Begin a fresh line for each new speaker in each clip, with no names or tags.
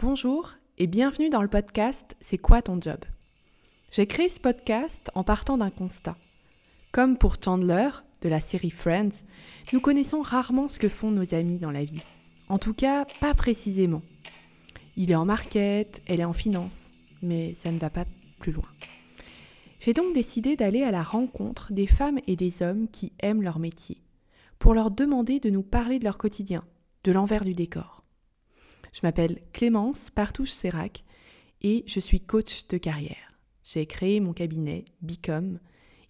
Bonjour et bienvenue dans le podcast C'est quoi ton job? J'ai créé ce podcast en partant d'un constat. Comme pour Chandler de la série Friends, nous connaissons rarement ce que font nos amis dans la vie. En tout cas, pas précisément. Il est en market, elle est en finance, mais ça ne va pas plus loin. J'ai donc décidé d'aller à la rencontre des femmes et des hommes qui aiment leur métier, pour leur demander de nous parler de leur quotidien, de l'envers du décor. Je m'appelle Clémence Partouche-Sérac et je suis coach de carrière. J'ai créé mon cabinet Bicom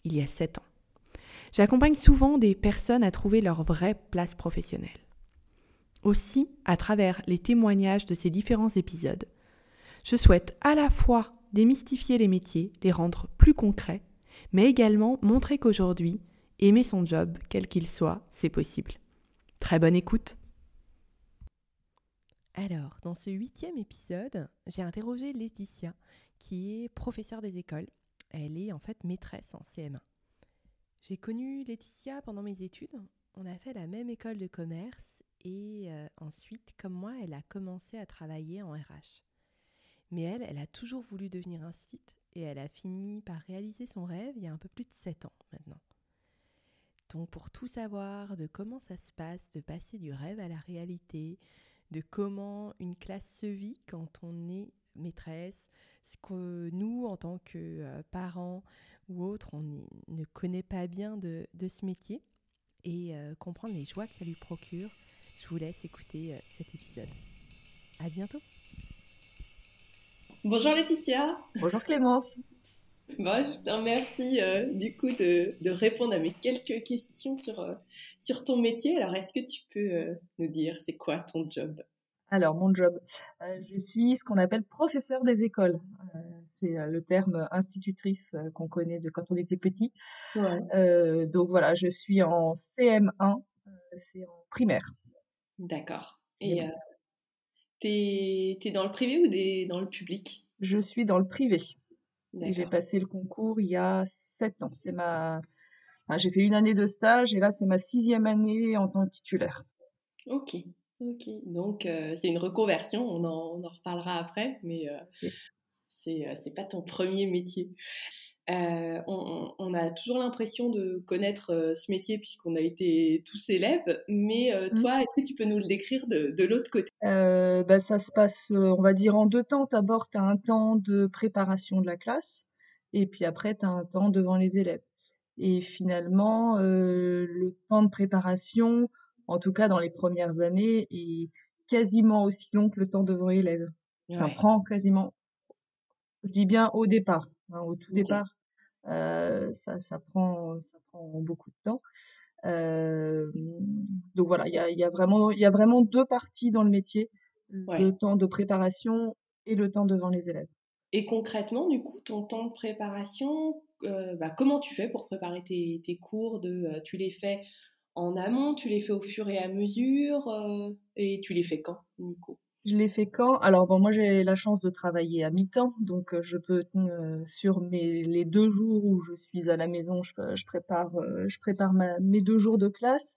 il y a 7 ans. J'accompagne souvent des personnes à trouver leur vraie place professionnelle. Aussi, à travers les témoignages de ces différents épisodes, je souhaite à la fois démystifier les métiers, les rendre plus concrets, mais également montrer qu'aujourd'hui, aimer son job, quel qu'il soit, c'est possible. Très bonne écoute alors, dans ce huitième épisode, j'ai interrogé Laetitia, qui est professeure des écoles. Elle est en fait maîtresse en CM1. J'ai connu Laetitia pendant mes études. On a fait la même école de commerce et euh, ensuite, comme moi, elle a commencé à travailler en RH. Mais elle, elle a toujours voulu devenir un site et elle a fini par réaliser son rêve il y a un peu plus de 7 ans maintenant. Donc pour tout savoir de comment ça se passe, de passer du rêve à la réalité, de comment une classe se vit quand on est maîtresse, ce que nous, en tant que euh, parents ou autres, on ne connaît pas bien de, ce métier et euh, comprendre les joies que ça lui procure. Je vous laisse écouter euh, cet épisode. À bientôt.
Bonjour Laetitia.
Bonjour Clémence.
Bon, je te remercie euh, du coup de, de, répondre à mes quelques questions sur, euh, sur ton métier. Alors, est-ce que tu peux euh, nous dire c'est quoi ton job?
Alors, mon job, je suis ce qu'on appelle professeur des écoles. c'est le terme institutrice qu'on connaît de quand on était petit. donc voilà, je suis en CM1, c'est en primaire.
D'accord. Et t'es es dans le privé ou des, dans le public?
Je suis dans le privé. J'ai passé le concours il y a sept ans. C'est ma, j'ai fait une année de stage et là c'est ma sixième année en tant que titulaire.
Ok, ok. Donc euh, c'est une reconversion. On en, on en, reparlera après, mais euh, c'est euh, c'est pas ton premier métier. Euh, on, a toujours l'impression de connaître euh, ce métier puisqu'on a été tous élèves, mais euh, mmh. toi, est-ce que tu peux nous le décrire de, l'autre côté?
Bah, Ça se passe, on va dire, en deux temps. D'abord, tu as un temps de préparation de la classe, et puis après, tu as un temps devant les élèves. Et finalement, le temps de préparation, en tout cas dans les premières années, est quasiment aussi long que le temps devant les élèves. Ça prend quasiment, je dis bien au départ, hein, au tout départ, euh, ça, ça, prend, ça prend beaucoup de temps. Euh, donc voilà, il y a, y, a vraiment, y a vraiment deux parties dans le métier, le temps de préparation et le temps devant les élèves.
Et concrètement, du coup, ton temps de préparation, euh, bah, comment tu fais pour préparer tes, tes cours de, Tu les fais en amont, tu les fais au fur et à mesure, et tu les fais quand, du coup?
Je l'ai fait quand? Alors bon, moi j'ai la chance de travailler à mi-temps, donc euh, je peux euh, sur mes les deux jours où je suis à la maison, je, prépare euh, je prépare mes deux jours de classe.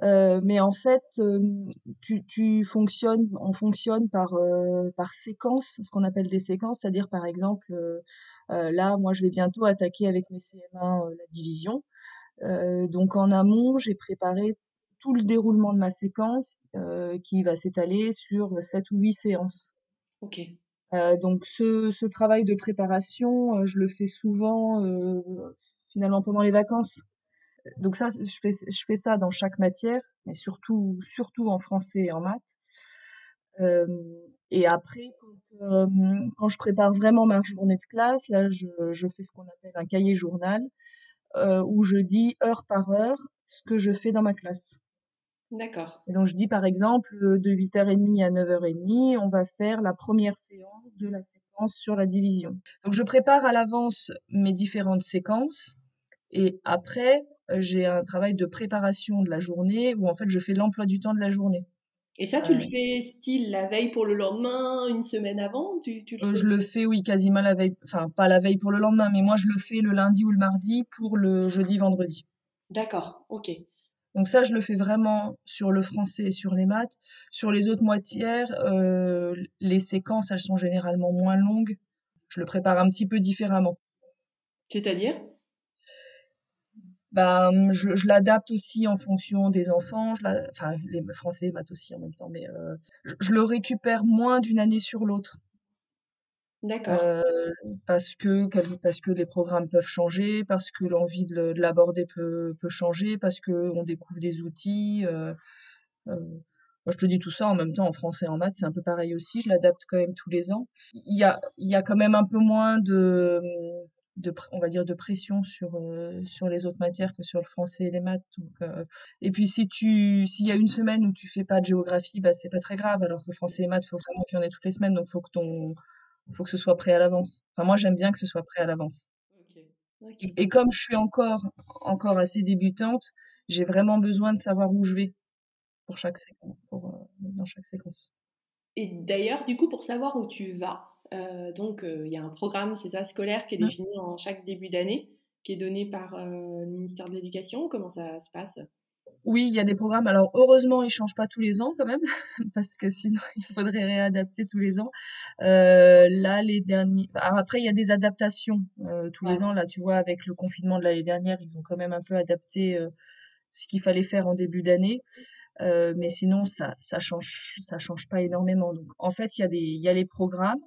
mais en fait, tu fonctionnes, on fonctionne par par séquence, ce qu'on appelle des séquences, c'est-à-dire par exemple, là, moi je vais bientôt attaquer avec mes CM1 la division. donc en amont, j'ai préparé tout le déroulement de ma séquence euh, qui va s'étaler sur 7 ou 8 séances.
Ok.
Euh, donc ce, ce, travail de préparation, euh, je le fais souvent euh, finalement pendant les vacances. Donc ça, je fais, je fais ça dans chaque matière, mais surtout, surtout en français et en maths. Euh, et après, quand, quand, je prépare vraiment ma journée de classe, là, je, je fais ce qu'on appelle un cahier journal, où je dis heure par heure ce que je fais dans ma classe.
D'accord.
Donc je dis par exemple de 8h30 à 9h30, on va faire la première séance de la séquence sur la division. Donc je prépare à l'avance mes différentes séquences et après j'ai un travail de préparation de la journée où en fait je fais l'emploi du temps de la journée.
Et ça, tu le fais style la veille pour le lendemain, une semaine avant tu,
le euh, Je le fais, oui, quasiment la veille. Enfin, pas la veille pour le lendemain, mais moi, je le fais le lundi ou le mardi pour le jeudi, vendredi.
D'accord, ok.
Donc ça, je le fais vraiment sur le français et sur les maths. Sur les autres matières, euh, les séquences, elles sont généralement moins longues. Je le prépare un petit peu différemment.
C'est-à-dire?
Ben, je, je l'adapte aussi en fonction des enfants, je la, enfin les français maths aussi en même temps, mais euh, je, je, le récupère moins d'une année sur l'autre.
D'accord.
Euh, parce que parce que les programmes peuvent changer, parce que l'envie de l'aborder peut peut changer, parce que on découvre des outils. Euh, euh, moi, je te dis tout ça en même temps en français et en maths, c'est un peu pareil aussi. Je l'adapte quand même tous les ans. Il y a il y a quand même un peu moins de de on va dire de pression sur sur les autres matières que sur le français et les maths et puis si tu s'il y a une semaine où tu fais pas de géographie bah c'est pas très grave alors que français et maths faut vraiment qu'il y en ait toutes les semaines donc faut que ton faut que ce soit prêt à l'avance. Enfin, moi, j'aime bien que ce soit prêt à l'avance.
Okay. Okay.
Et, et, comme je suis encore, encore assez débutante, j'ai vraiment besoin de savoir où je vais pour chaque séquence, pour, euh, dans chaque séquence.
Et d'ailleurs, du coup, pour savoir où tu vas, euh, donc il euh, y a un programme, c'est ça, scolaire qui est défini mmh. en chaque début d'année, qui est donné par le ministère de l'Éducation. Comment ça se passe?
Oui, il y a des programmes. Alors heureusement, ils changent pas tous les ans quand même, parce que sinon il faudrait réadapter tous les ans. Euh, là, les derniers. Alors après, il y a des adaptations euh, tous ouais. les ans. Là, tu vois, avec le confinement de l'année dernière, ils ont quand même un peu adapté euh, ce qu'il fallait faire en début d'année. Euh, mais sinon, ça, ça change, ça change pas énormément. Donc, en fait, il y a des, il y a les programmes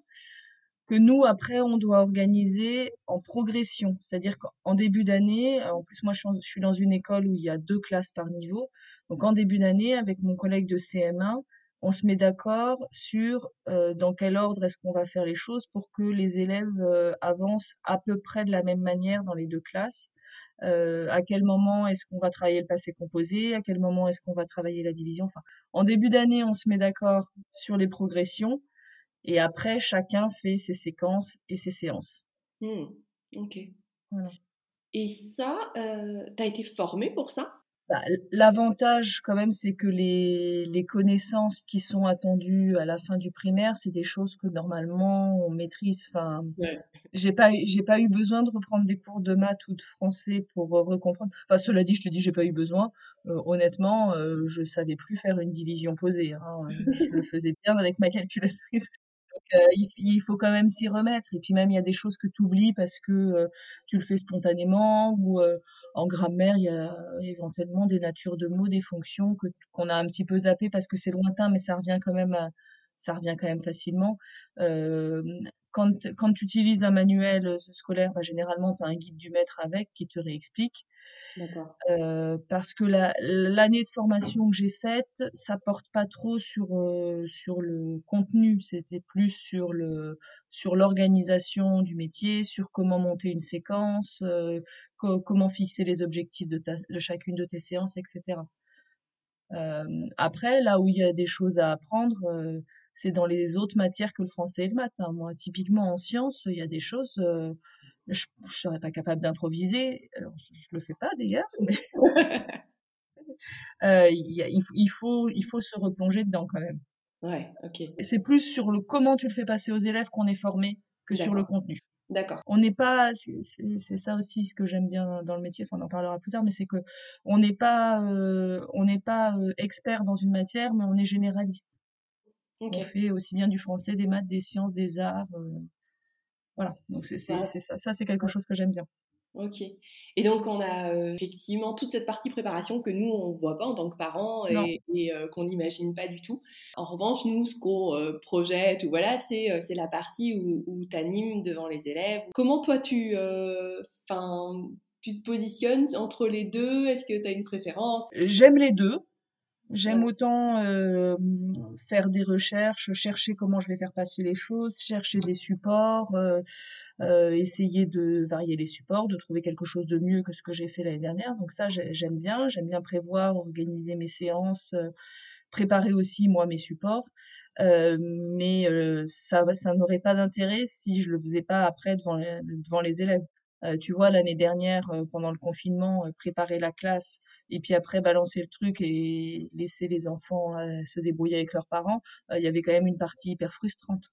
que nous, après, on doit organiser en progression. C'est-à-dire qu'en début d'année, en plus, moi, je suis dans une école où il y a deux classes par niveau. Donc, en début d'année, avec mon collègue de CM1, on se met d'accord sur euh, dans quel ordre est-ce qu'on va faire les choses pour que les élèves euh, avancent à peu près de la même manière dans les deux classes. Euh, à quel moment est-ce qu'on va travailler le passé composé, à quel moment est-ce qu'on va travailler la division? Enfin, en début d'année, on se met d'accord sur les progressions. Et après, chacun fait ses séquences et ses séances.
Mmh. Ok.
Voilà.
Et ça, euh, tu as été formé pour ça?
Bah, L'avantage, quand même, c'est que les, les connaissances qui sont attendues à la fin du primaire, c'est des choses que normalement on maîtrise. Enfin,
ouais.
j'ai pas, j'ai pas eu besoin de reprendre des cours de maths ou de français pour recomprendre. Enfin, cela dit, je te dis, j'ai pas eu besoin. Euh, honnêtement, euh, je savais plus faire une division posée. Hein. Je le faisais bien avec ma calculatrice. Il, faut quand même s'y remettre. Et puis même, il y a des choses que tu oublies parce que tu le fais spontanément ou en grammaire, il y a éventuellement des natures de mots, des fonctions que qu'on a un petit peu zappé parce que c'est lointain, mais ça revient quand même ça revient quand même facilement. Euh, quand, quand tu utilises un manuel scolaire, bah, généralement, tu as un guide du maître avec qui te réexplique. Euh, parce que l'année de formation que j'ai faite, ça porte pas trop sur, euh, sur le contenu, c'était plus sur le sur l'organisation du métier, sur comment monter une séquence, euh, co comment fixer les objectifs de, ta, de chacune de tes séances, etc. après, là où il y a des choses à apprendre, c'est dans les autres matières que le français et le maths. Hein. Moi, typiquement en sciences, il y a des choses, euh, je ne serais pas capable d'improviser. Alors, je, ne le fais pas d'ailleurs, mais euh, il, a, il, il, faut, il faut se replonger dedans quand même.
Ouais, ok.
C'est plus sur le comment tu le fais passer aux élèves qu'on est formé que sur le contenu.
D'accord.
On n'est pas, c'est ça aussi ce que j'aime bien dans le métier. Enfin, on en parlera plus tard, mais c'est que on n'est pas, euh, on n'est pas euh, expert dans une matière, mais on est généraliste.
Okay.
On fait aussi bien du français, des maths, des sciences, des arts. Euh, voilà, donc c'est ça, ça c'est quelque chose que j'aime bien.
Ok. Et donc, on a euh, effectivement toute cette partie préparation que nous, on ne voit pas en tant que parents et, et euh, qu'on n'imagine pas du tout. En revanche, nous, ce qu'on euh, projette, ou voilà, c'est euh, la partie où, où tu animes devant les élèves. Comment toi, tu, euh, tu te positionnes entre les deux? Est-ce que tu as une préférence?
J'aime les deux. J'aime autant euh, faire des recherches, chercher comment je vais faire passer les choses, chercher des supports, euh, euh, essayer de varier les supports, de trouver quelque chose de mieux que ce que j'ai fait l'année dernière. Donc ça, j'aime bien. J'aime bien prévoir, organiser mes séances, préparer aussi moi mes supports. mais ça, ça n'aurait pas d'intérêt si je le faisais pas après devant les, devant les élèves. Euh, tu vois, l'année dernière, euh, pendant le confinement, euh, préparer la classe et puis après balancer le truc et laisser les enfants se débrouiller avec leurs parents, il y avait quand même une partie hyper frustrante.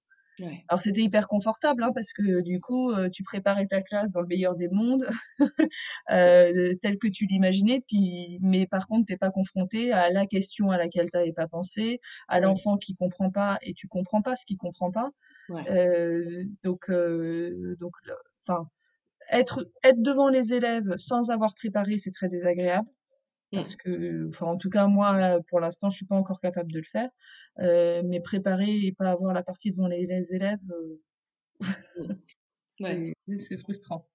Alors c'était hyper confortable hein, parce que du coup, tu préparais ta classe dans le meilleur des mondes, tel que tu l'imaginais. Puis, mais par contre, t'es pas confronté à la question à laquelle tu n'avais pas pensé, à l'enfant qui comprend pas et tu comprends pas ce qu'il comprend pas. Donc, donc, enfin, être être devant les élèves sans avoir préparé, c'est très désagréable. Mmh. Parce que, enfin, en tout cas, moi, pour l'instant, je suis pas encore capable de le faire. Euh, mais préparer et pas avoir la partie devant les, élèves, euh, c'est frustrant.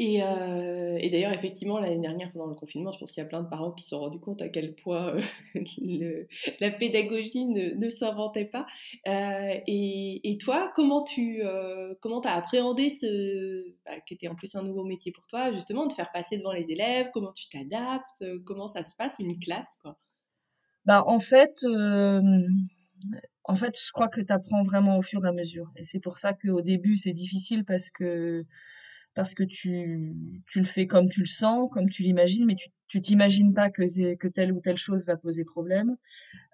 Euh, et, d'ailleurs, effectivement, l'année dernière, pendant le confinement, je pense qu'il y a plein de parents qui se sont rendus compte à quel point euh, la pédagogie ne, s'inventait pas. Euh, et, toi, comment tu comment as appréhendé ce, bah, qui était en plus un nouveau métier pour toi, justement, de faire passer devant les élèves? Comment tu t'adaptes? Comment ça se passe, une classe
bah, En fait, en fait, je crois que tu apprends vraiment au fur et à mesure. Et c'est pour ça qu'au début, c'est difficile parce que parce que tu, tu le fais comme tu le sens, comme tu l'imagines, mais tu, tu t'imagines pas que, que telle ou telle chose va poser problème.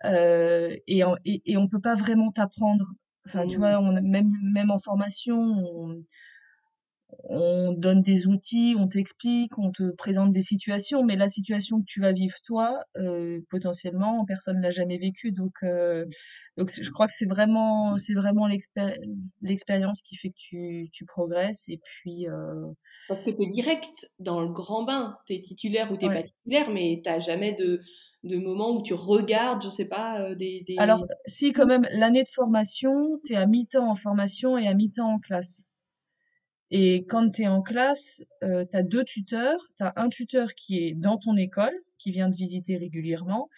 Euh, et, et, et, on peut pas vraiment t'apprendre. Enfin, tu mmh. vois, on, même, même en formation, on, on donne des outils, on t'explique, on te présente des situations, mais la situation que tu vas vivre toi, euh, potentiellement, personne l'a jamais vécue. Donc, euh, donc je crois que c'est vraiment, c'est vraiment l'expérience qui fait que tu, tu progresses. Et puis. Euh...
Parce que tu es direct dans le grand bain. Tu es titulaire ou tu n'es pas titulaire, mais tu jamais de de moments où tu regardes, je sais pas, euh, des, des...
Alors, si quand même, l'année de formation, tu es à mi-temps en formation et à mi-temps en classe. Et quand tu es en classe, euh, tu as deux tuteurs. Tu as un tuteur qui est dans ton école, qui vient te visiter régulièrement,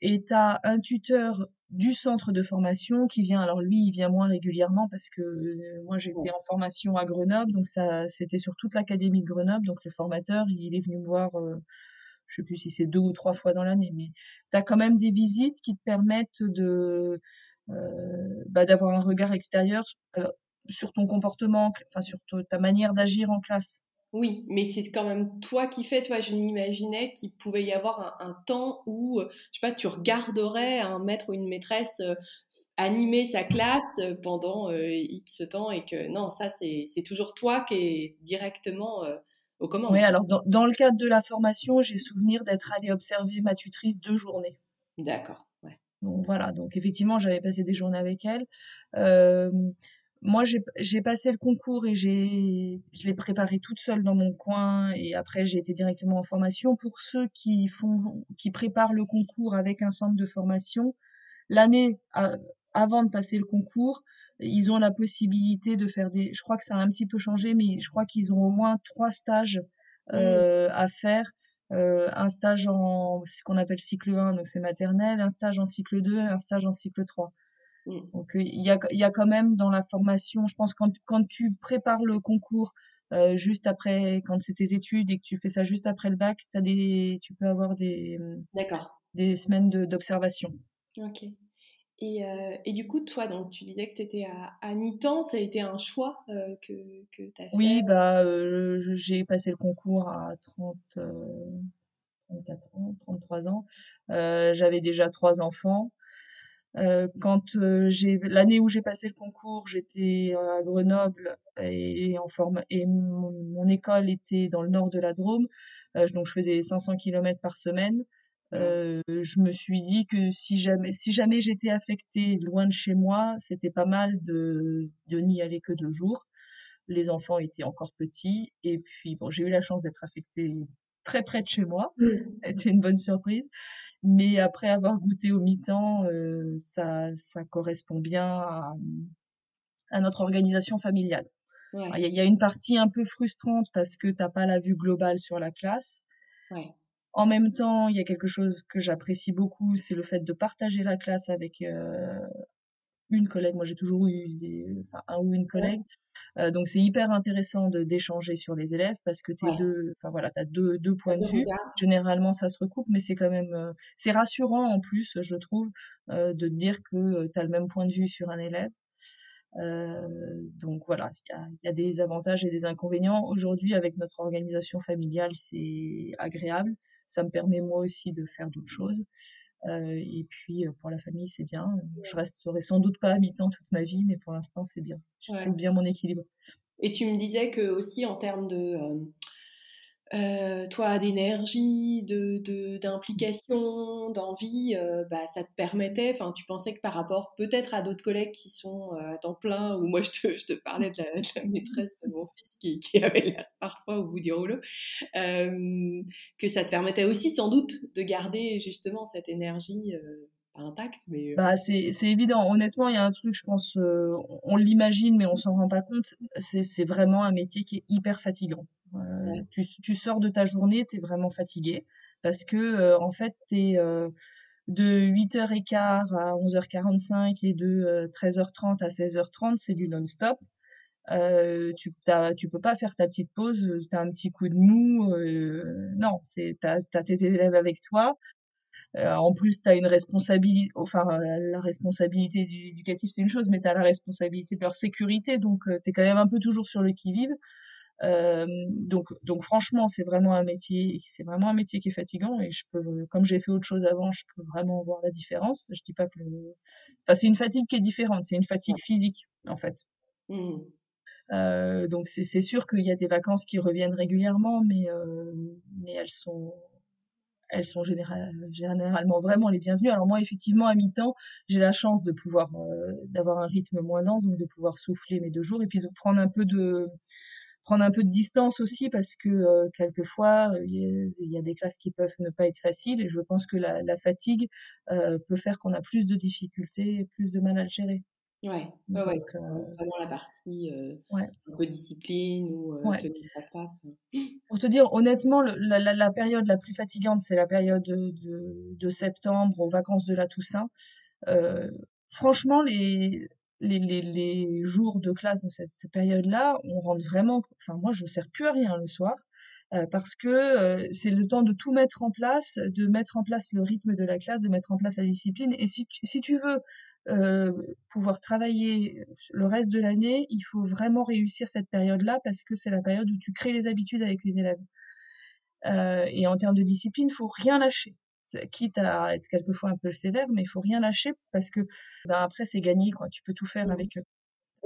et tu as un tuteur du centre de formation qui vient, alors lui, il vient moins régulièrement parce que euh, moi j'étais en formation à Grenoble, donc ça c'était sur toute l'académie de Grenoble, donc le formateur, il est venu me voir, euh, je sais plus si c'est deux ou trois fois dans l'année, mais tu as quand même des visites qui te permettent de euh, bah, d'avoir un regard extérieur sur ton comportement, enfin sur ta manière d'agir en classe?
Oui, mais c'est quand même toi qui fais. Toi, je m'imaginais qu'il pouvait y avoir un, temps où, euh, je sais pas, tu regarderais un maître ou une maîtresse euh, animer sa classe euh, pendant X temps et que non, ça, c'est toujours toi qui es directement au commandes.
Oui, alors dans, le cadre de la formation, j'ai souvenir d'être allée observer ma tutrice deux journées.
D'accord. Ouais.
Donc voilà, donc effectivement, j'avais passé des journées avec elle moi, j'ai passé le concours et je l'ai préparé toute seule dans mon coin et après j'ai été directement en formation. Pour ceux qui font, qui préparent le concours avec un centre de formation, l'année avant de passer le concours, ils ont la possibilité de faire des, je crois que ça a un petit peu changé, mais je crois qu'ils ont au moins trois stages euh, à faire. Euh, un stage en ce qu'on appelle cycle 1, donc c'est maternelle, un stage en cycle 2 et un stage en cycle 3. Mmh. Donc il y a, y a quand même dans la formation, je pense quand, quand tu prépares le concours euh, juste après, quand c'est tes études et que tu fais ça juste après le bac, as des, tu peux avoir des, des semaines d'observation.
Ok. Et, euh, et, du coup, toi, donc, tu disais que tu étais à, à mi-temps, ça a été un choix euh, que, que tu as fait
Oui, bah, j'ai passé le concours à 30, 34 ans, 33 ans. J'avais déjà trois enfants. Euh, quand euh, j'ai l'année où j'ai passé le concours, j'étais à Grenoble et, en forme et mon, école était dans le nord de la Drôme, euh, donc je faisais 500 km par semaine. je me suis dit que si jamais si jamais j'étais affectée loin de chez moi, c'était pas mal de de n'y aller que deux jours. Les enfants étaient encore petits et puis bon, j'ai eu la chance d'être affectée très près de chez moi. C'était une bonne surprise. Mais après avoir goûté au mi-temps, euh, ça, ça correspond bien à, à notre organisation familiale. Il y, a une partie un peu frustrante parce que tu n'as pas la vue globale sur la classe. En même temps, il y a quelque chose que j'apprécie beaucoup, c'est le fait de partager la classe avec euh, une collègue. Moi, j'ai toujours eu enfin, un ou une collègue. Euh, donc, c'est hyper intéressant d'échanger sur les élèves parce que tu deux, enfin voilà, as deux, deux points de vue. Généralement, ça se recoupe, mais c'est quand même, euh, c'est rassurant en plus, je trouve, euh, de dire que tu as le même point de vue sur un élève. donc voilà, il y a, des avantages et des inconvénients. Aujourd'hui, avec notre organisation familiale, c'est agréable. Ça me permet moi aussi de faire d'autres choses. Et puis pour la famille, c'est bien. Je resterai sans doute pas à mi-temps toute ma vie, mais pour l'instant, c'est bien. Je trouve bien mon équilibre.
Et tu me disais que aussi en termes de euh, toi, d'énergie, d'implication, d'envie, euh, bah, ça te permettait, enfin, tu pensais que par rapport peut-être à d'autres collègues qui sont euh, à temps plein, ou moi je te, je te parlais de la, maîtresse de mon fils qui, qui avait l'air parfois au bout du rouleau, que ça te permettait aussi sans doute de garder justement cette énergie intacte. Mais...
Bah, c'est, évident, honnêtement, il y a un truc, je pense, on l'imagine, mais on s'en rend pas compte, c'est vraiment un métier qui est hyper fatigant. Euh, tu, sors de ta journée, tu es vraiment fatigué parce que euh, en fait, tu es euh, de 8h15 à 11h45 et de 13h30 à 16h30, c'est du non-stop. tu ne tu peux pas faire ta petite pause, tu as un petit coup de mou. non, tu as, tes élèves avec toi. en plus, tu as une responsabilité, enfin, la responsabilité éducative, c'est une chose, mais tu as la responsabilité de leur sécurité, donc tu es quand même un peu toujours sur le qui-vive. Euh, donc, donc franchement, c'est vraiment un métier, c'est vraiment un métier qui est fatigant et je peux, comme j'ai fait autre chose avant, je peux vraiment voir la différence. Je dis pas que, enfin, c'est une fatigue qui est différente, c'est une fatigue physique en fait. Mmh. Euh, donc c'est sûr qu'il y a des vacances qui reviennent régulièrement, mais euh, mais elles sont elles sont généralement vraiment les bienvenues. Alors moi, effectivement, à mi-temps, j'ai la chance de pouvoir euh, d'avoir un rythme moins dense, donc de pouvoir souffler mes deux jours et puis de prendre un peu de prendre un peu de distance aussi parce que euh, quelquefois il y, a des classes qui peuvent ne pas être faciles et je pense que la, fatigue euh, peut faire qu'on a plus de difficultés et plus de mal à le gérer.
Ouais, ouais, c'est euh, vraiment la partie un peu discipline ou tenir sa place.
Pour te dire honnêtement, la, période la plus fatigante, c'est la période de, de, septembre aux vacances de la Toussaint. franchement, les, les, les, les, jours de classe dans cette période-là, on rentre vraiment. Enfin, moi, je ne sers plus à rien le soir euh, parce que euh, c'est le temps de tout mettre en place, de mettre en place le rythme de la classe, de mettre en place la discipline. Et si tu, si tu veux euh, pouvoir travailler le reste de l'année, il faut vraiment réussir cette période-là parce que c'est la période où tu crées les habitudes avec les élèves. et en termes de discipline, il faut rien lâcher quitte à être quelquefois un peu sévère, mais il faut rien lâcher parce que ben, après c'est gagné, quoi. Tu peux tout faire mmh. avec eux.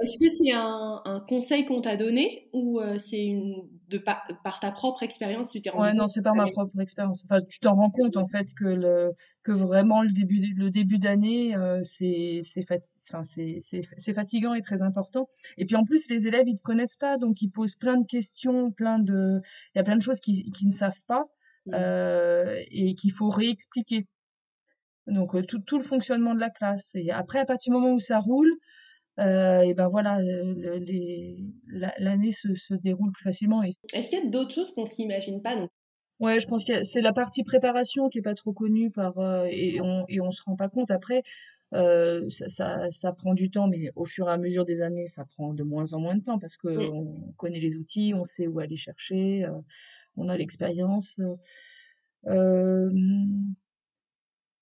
Est-ce que c'est un, conseil qu'on t'a donné ou euh, c'est une de par, ta propre expérience tu t'es
Ouais, non, c'est par ma propre expérience. Enfin, tu t'en rends compte en fait que le que vraiment le début le début d'année euh, c'est c'est enfin, c'est fatigant et très important. Et puis en plus les élèves ils te connaissent pas donc ils posent plein de questions, plein de il y a plein de choses qu'ils ne savent pas. Mmh. Euh, et qu'il faut réexpliquer. Donc tout, tout, le fonctionnement de la classe. Et après, à partir du moment où ça roule, euh, et ben voilà, l'année se, se, déroule plus facilement.
Est-ce qu'il y a d'autres choses qu'on s'imagine pas donc?
Ouais, je pense que c'est la partie préparation qui est pas trop connue par et on et on se rend pas compte. Après, euh, ça, ça, ça, prend du temps, mais au fur et à mesure des années, ça prend de moins en moins de temps parce que on connaît les outils, on sait où aller chercher, euh, on a l'expérience. Euh,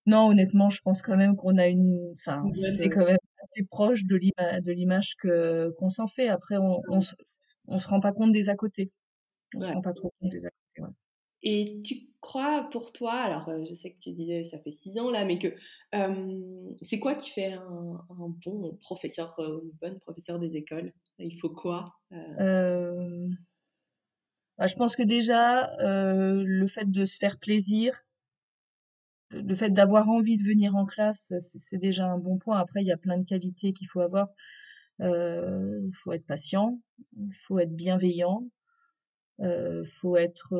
non, honnêtement, je pense quand même qu'on a une, enfin, c'est quand même assez proche de l'image, qu'on s'en fait. Après, on, on, se, on se rend pas compte des à côté. On se rend pas trop compte des à côté. Ouais.
Et tu crois pour toi, alors euh, je sais que tu disais ça fait six ans là, mais que c'est quoi qui fait un, bon professeur euh, une bonne des écoles? Il faut quoi
euh? bah, Je pense que déjà, le fait de se faire plaisir, le fait d'avoir envie de venir en classe, c'est déjà un bon point. Après, il y a plein de qualités qu'il faut avoir. Il faut être patient, il faut être bienveillant, euh, faut être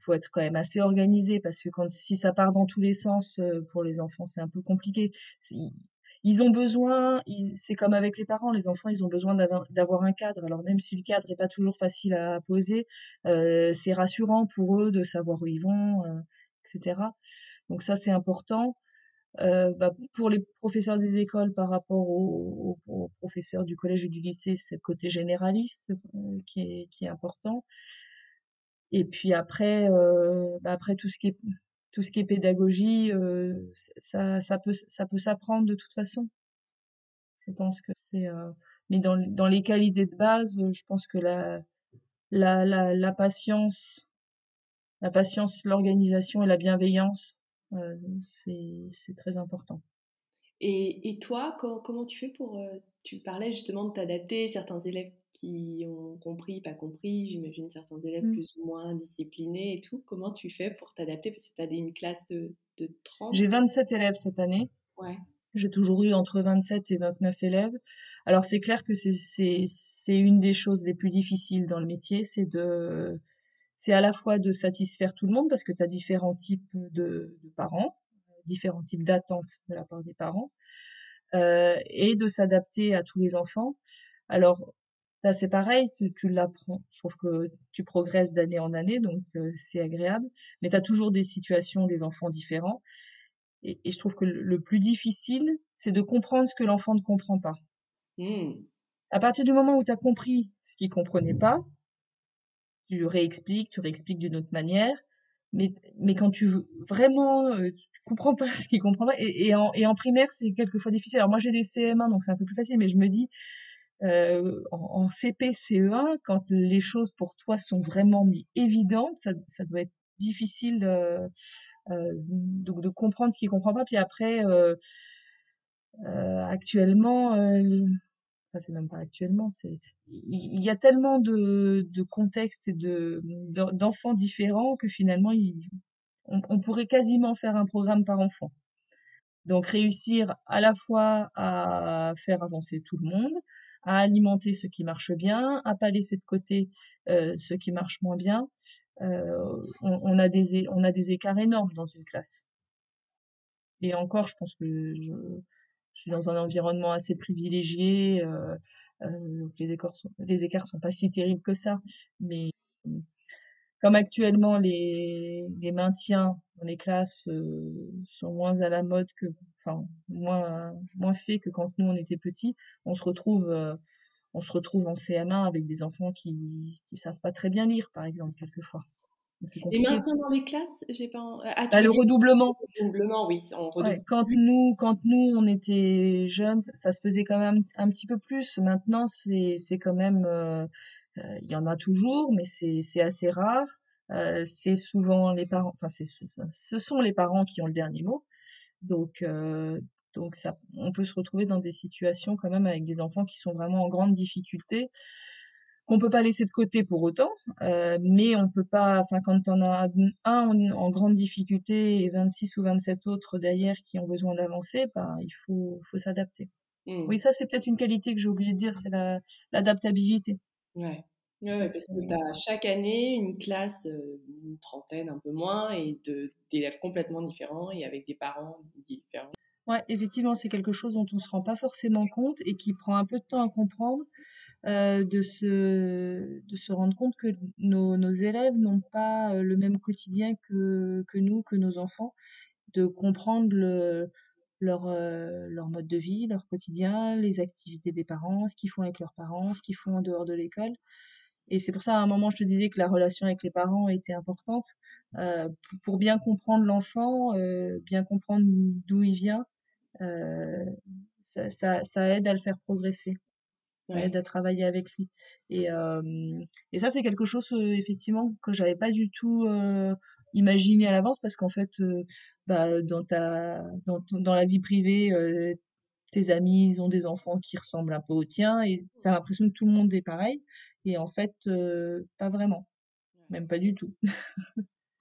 faut être quand même assez organisé parce que quand si ça part dans tous les sens pour les enfants c'est un peu compliqué. Ils ont besoin c'est comme avec les parents les enfants ils ont besoin d'avoir un cadre. Alors même si le cadre est pas toujours facile à poser euh, c'est rassurant pour eux de savoir où ils vont euh, etc donc ça c'est important euh, bah, pour les professeurs des écoles par rapport aux, professeurs du collège et du lycée, c'est le côté généraliste euh, qui, est, qui est important. Et puis après, euh, bah après tout ce qui est tout ce qui est pédagogie, ça, ça peut ça peut s'apprendre de toute façon. Je pense que c'est mais dans, dans les qualités de base, je pense que la la, la, patience, la patience, l'organisation et la bienveillance, c'est très important.
Et, et toi, comment tu fais pour... tu parlais justement de t'adapter, certains élèves qui ont compris, pas compris, j'imagine certains élèves mmh. plus ou moins disciplinés et tout. Comment tu fais pour t'adapter? Parce que tu as une classe de, de 30.
J'ai 27 élèves cette année.
Ouais.
J'ai toujours eu entre 27 et 29 élèves. Alors c'est clair que c'est une des choses les plus difficiles dans le métier, c'est de c'est à la fois de satisfaire tout le monde parce que tu as différents types de, de, parents, différents types d'attentes de la part des parents, euh, et de s'adapter à tous les enfants. Alors ça c'est pareil, tu l'apprends. Je trouve que tu progresses d'année en année, donc euh, c'est agréable. Mais tu as toujours des situations, des enfants différents. Et, je trouve que le, plus difficile, c'est de comprendre ce que l'enfant ne comprend pas.
Mmh.
À partir du moment où tu as compris ce qu'il comprenait pas, tu réexpliques, tu réexpliques d'une autre manière. Mais, mais quand tu vraiment, euh, tu comprends pas ce qu'il comprend pas. Et, et, en, et en primaire, c'est quelquefois difficile. Alors moi, j'ai des CM1, donc c'est un peu plus facile, mais je me dis, euh, en, en, CP, CE1, quand les choses pour toi sont vraiment évidentes, ça, ça doit être difficile euh, de, comprendre ce qu'il comprend pas. Puis après, euh, euh, actuellement, c'est même pas actuellement, il y, a tellement de, contextes et de d'enfants différents que finalement, on, pourrait quasiment faire un programme par enfant. Donc réussir à la fois à faire avancer tout le monde, à alimenter ce qui marche bien, à pas laisser de côté euh, ce qui marche moins bien, euh, on, a des, on a des écarts énormes dans une classe. Et encore, je pense que je, suis dans un environnement assez privilégié. Euh, euh, les, écarts sont, les écarts sont pas si terribles que ça. Mais comme actuellement les, les maintiens dans les classes sont moins à la mode que, enfin, moins, moins faits que quand nous on était petits, on se retrouve on se retrouve en CM1 avec des enfants qui qui savent pas très bien lire, par exemple, quelquefois.
Et maintenant dans les classes, j'ai pas.
Ah, bah, le redoublement.
Le redoublement, oui.
quand nous, quand nous, on était jeunes, ça, se faisait quand même un, petit peu plus. Maintenant, c'est c'est quand même, euh, euh, il y en a toujours, mais c'est c'est assez rare. Euh, c'est souvent les parents, enfin c'est ce sont les parents qui ont le dernier mot. Donc euh, donc ça, on peut se retrouver dans des situations quand même avec des enfants qui sont vraiment en grande difficulté, qu'on peut pas laisser de côté pour autant, euh, mais on peut pas, enfin quand on a un en, grande difficulté et 26 ou 27 autres derrière qui ont besoin d'avancer, bah, il faut, faut s'adapter. Mmh. Oui, ça c'est peut-être une qualité que j'ai oublié de dire, c'est l'adaptabilité.
ouais. Ouais, parce que tu as chaque année une classe, euh, une trentaine, un peu moins, et d'élèves complètement différents et avec des parents différents.
Ouais, effectivement, c'est quelque chose dont on se rend pas forcément compte et qui prend un peu de temps à comprendre, euh, de se de se rendre compte que nos nos élèves n'ont pas, euh, le même quotidien que que nous, que nos enfants, de comprendre le leur, euh, leur mode de vie, leur quotidien, les activités des parents, ce qu'ils font avec leurs parents, ce qu'ils font en dehors de l'école. Et c'est pour ça, à un moment, je te disais que la relation avec les parents était importante, pour bien comprendre l'enfant, bien comprendre d'où il vient, ça, ça, ça, aide à le faire progresser. Aide à travailler avec lui. Et, et ça, c'est quelque chose, effectivement, que j'avais pas du tout imaginé à l'avance parce qu'en fait, bah, dans, ta, dans, dans la vie privée, tes amis, ils ont des enfants qui ressemblent un peu aux tiens et tu as l'impression que tout le monde est pareil. Et en fait, pas vraiment. Même pas du tout.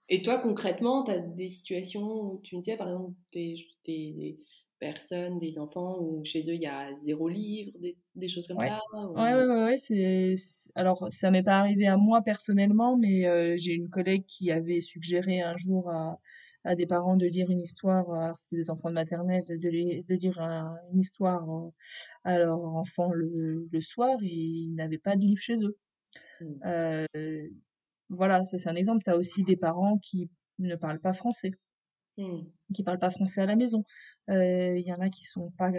et toi, concrètement, tu as des situations où tu me disais, par exemple, des, des, personnes, des enfants où chez eux il y a zéro livre, des, choses comme ça
Ouais, ouais, ouais, ouais c'est... Alors, ça m'est pas arrivé à moi personnellement, mais euh, j'ai une collègue qui avait suggéré un jour à, à des parents de lire une histoire, alors c'était des enfants de maternelle, de, de lire une histoire à leur enfant le, le soir et ils n'avaient pas de livre chez eux. Mmh. Euh, voilà, ça c'est un exemple. Tu as aussi des parents qui ne parlent pas français. Mmh. qui parlent pas français à la maison. Il y en a qui sont pas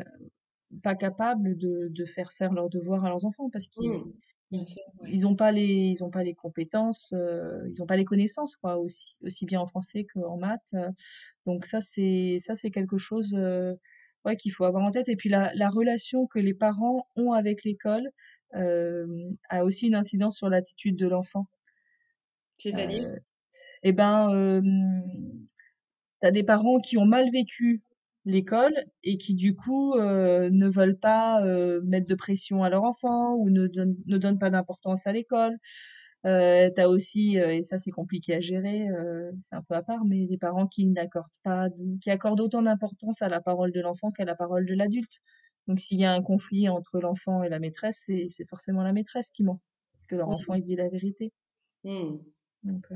pas capables de, de faire faire leurs devoirs à leurs enfants parce qu'ils mmh. ils, ont pas les ils ont pas les compétences, ils ont pas les connaissances quoi aussi aussi bien en français qu'en maths. donc ça c'est ça c'est quelque chose ouais qu'il faut avoir en tête et puis la, la relation que les parents ont avec l'école a aussi une incidence sur l'attitude de l'enfant.
C'est-à-dire?
Eh ben tu as des parents qui ont mal vécu l'école et qui du coup euh, ne veulent pas euh, mettre de pression à leur enfant ou ne donnent, ne donnent pas d'importance à l'école. Euh, tu as aussi, euh, et ça c'est compliqué à gérer, c'est un peu à part, mais des parents qui n'accordent pas, qui accordent autant d'importance à la parole de l'enfant qu'à la parole de l'adulte. Donc s'il y a un conflit entre l'enfant et la maîtresse, c'est, forcément la maîtresse qui ment, parce que leur enfant il dit la vérité.
Mmh.
Donc,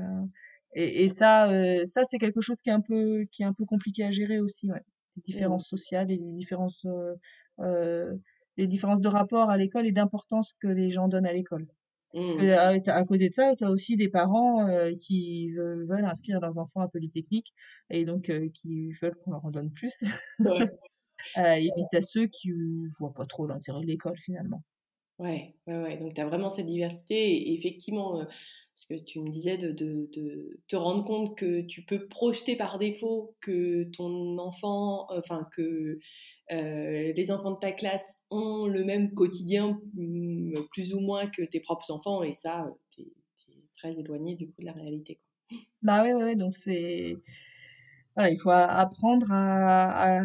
et, et ça, euh, ça c'est quelque chose qui est un peu, qui est un peu compliqué à gérer aussi, ouais. Les différences sociales et les différences, euh, euh, les différences de rapport à l'école et d'importance que les gens donnent à l'école. Parce que,
Mmh.
à, t'as- à côté de ça, tu as aussi des parents euh, qui veulent, veulent inscrire leurs enfants à Polytechnique et donc euh, qui veulent qu'on leur en donne plus.
Ouais.
Euh, et puis tu as ceux qui voient pas trop l'intérêt de l'école finalement.
Ouais, ouais, ouais. Donc, tu as vraiment cette diversité. Et effectivement, euh, ce que tu me disais, de, te rendre compte que tu peux projeter par défaut que ton enfant, enfin, que euh, les enfants de ta classe ont le même quotidien, mm, plus ou moins, que tes propres enfants. Et ça, tu es, très éloigné du coup de la réalité. Quoi.
Bah ouais, ouais, donc c'est. Il faut apprendre à,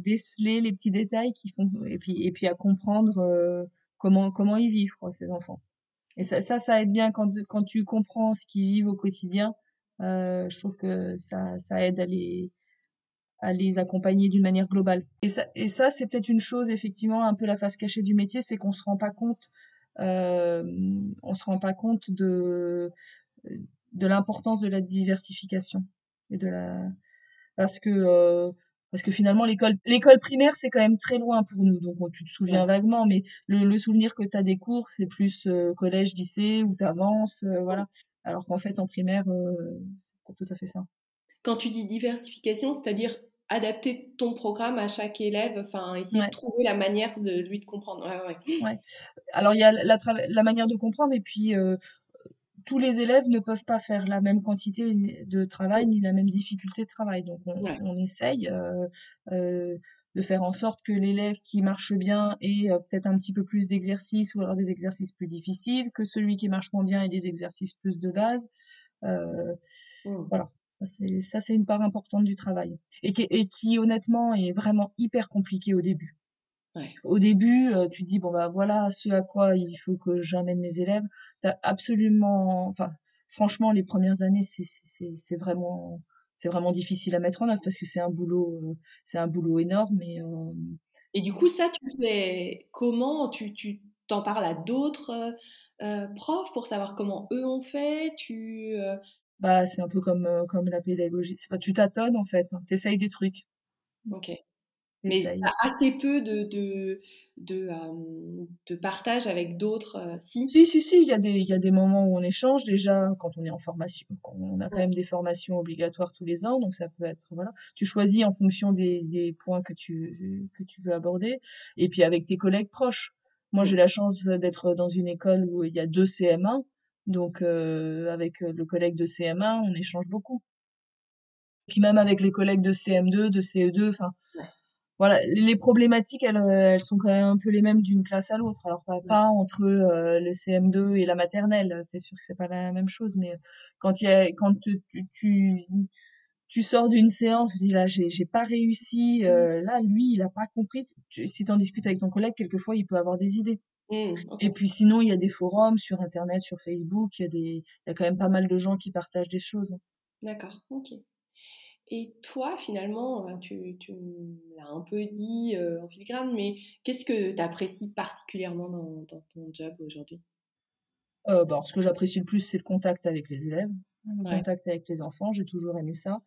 déceler les petits détails qui font. Et puis, et puis à comprendre euh, comment, comment ils vivent, ces enfants. Et ça, ça, ça aide bien quand, quand tu comprends ce qu'ils vivent au quotidien. Euh, je trouve que ça, ça aide à les, à les accompagner d'une manière globale. Et ça, et ça c'est peut-être une chose, effectivement, un peu la face cachée du métier, c'est qu'on se rend pas compte, euh, on se rend pas compte de, de l'importance de la diversification et de la, parce que, euh, parce que finalement l'école l'école primaire c'est quand même très loin pour nous donc on- tu te souviens
Ouais.
vaguement mais le, le souvenir que tu as des cours c'est plus euh, collège lycée où tu avances voilà alors qu'en fait en primaire euh, c'est pas tout à fait ça
Quand tu dis diversification, c'est-à-dire adapter ton programme à chaque élève, enfin essayer
ouais
de trouver la manière de lui de comprendre. Ouais, ouais.
ouais alors il y a la, manière de comprendre et puis euh, tous les élèves ne peuvent pas faire la même quantité de travail ni la même difficulté de travail. Donc on,
Ouais.
on essaye euh, euh, de faire en sorte que l'élève qui marche bien ait euh, peut-être un petit peu plus d'exercices ou alors des exercices plus difficiles, que celui qui marche moins bien ait des exercices plus de base. Euh,
Mmh.
voilà, ça c'est ça c'est une part importante du travail et qui, et qui honnêtement est vraiment hyper compliqué au début.
Ouais.
Au début, euh, tu te dis bon bah voilà ce à quoi il faut que j'amène mes élèves. T'as absolument, enfin franchement les premières années c'est c'est c'est c'est vraiment c'est vraiment difficile à mettre en œuvre parce que c'est un boulot euh, c'est un boulot énorme et euh,
Et du coup, ça, tu fais comment? Tu tu t'en parles à d'autres profs pour savoir comment eux ont fait? Tu
bah c'est un peu comme comme la pédagogie. C'est pas tu tâtonnes en fait. Hein. T'essayes des trucs.
ok. Mais
T'essayes.
t'as assez peu de de de, euh, de partage avec d'autres. euh, si?
Si, si, si, il y a des, il y a des moments où on échange déjà quand on est en formation. quand On a quand même des formations obligatoires tous les ans, donc ça peut être, voilà. Tu choisis en fonction des, des points que tu, que tu veux aborder. Et puis avec tes collègues proches. Moi,
Mm.
j'ai la chance d'être dans une école où il y a deux CM1. Donc, euh, avec le collègue de CM1, on échange beaucoup. Puis même avec les collègues de CM2, de CE2, enfin,
Ouais.
Voilà, les problématiques, elles, euh, elles sont quand même un peu les mêmes d'une classe à l'autre. Alors pas, pas entre euh, le CM2 et la maternelle, c'est sûr que c'est pas la même chose, mais quand il y a, quand tu, tu, tu, sors d'une séance, tu dis là j'ai j'ai pas réussi, euh, là lui il a pas compris. Tu, si tu en discutes avec ton collègue, quelquefois il peut avoir des idées.
Mm, ok.
Et puis sinon il y a des forums sur internet, sur Facebook, il y a des, il y a quand même pas mal de gens qui partagent des choses.
D'accord. Ok. Et toi, finalement, tu, tu l'as un peu dit euh, en filigrane, mais qu'est-ce que tu apprécies particulièrement dans, dans ton job aujourd'hui?
Euh, bah, ce que j'apprécie le plus, c'est le contact avec les élèves, le
Ouais.
contact avec les enfants. J'ai toujours aimé ça.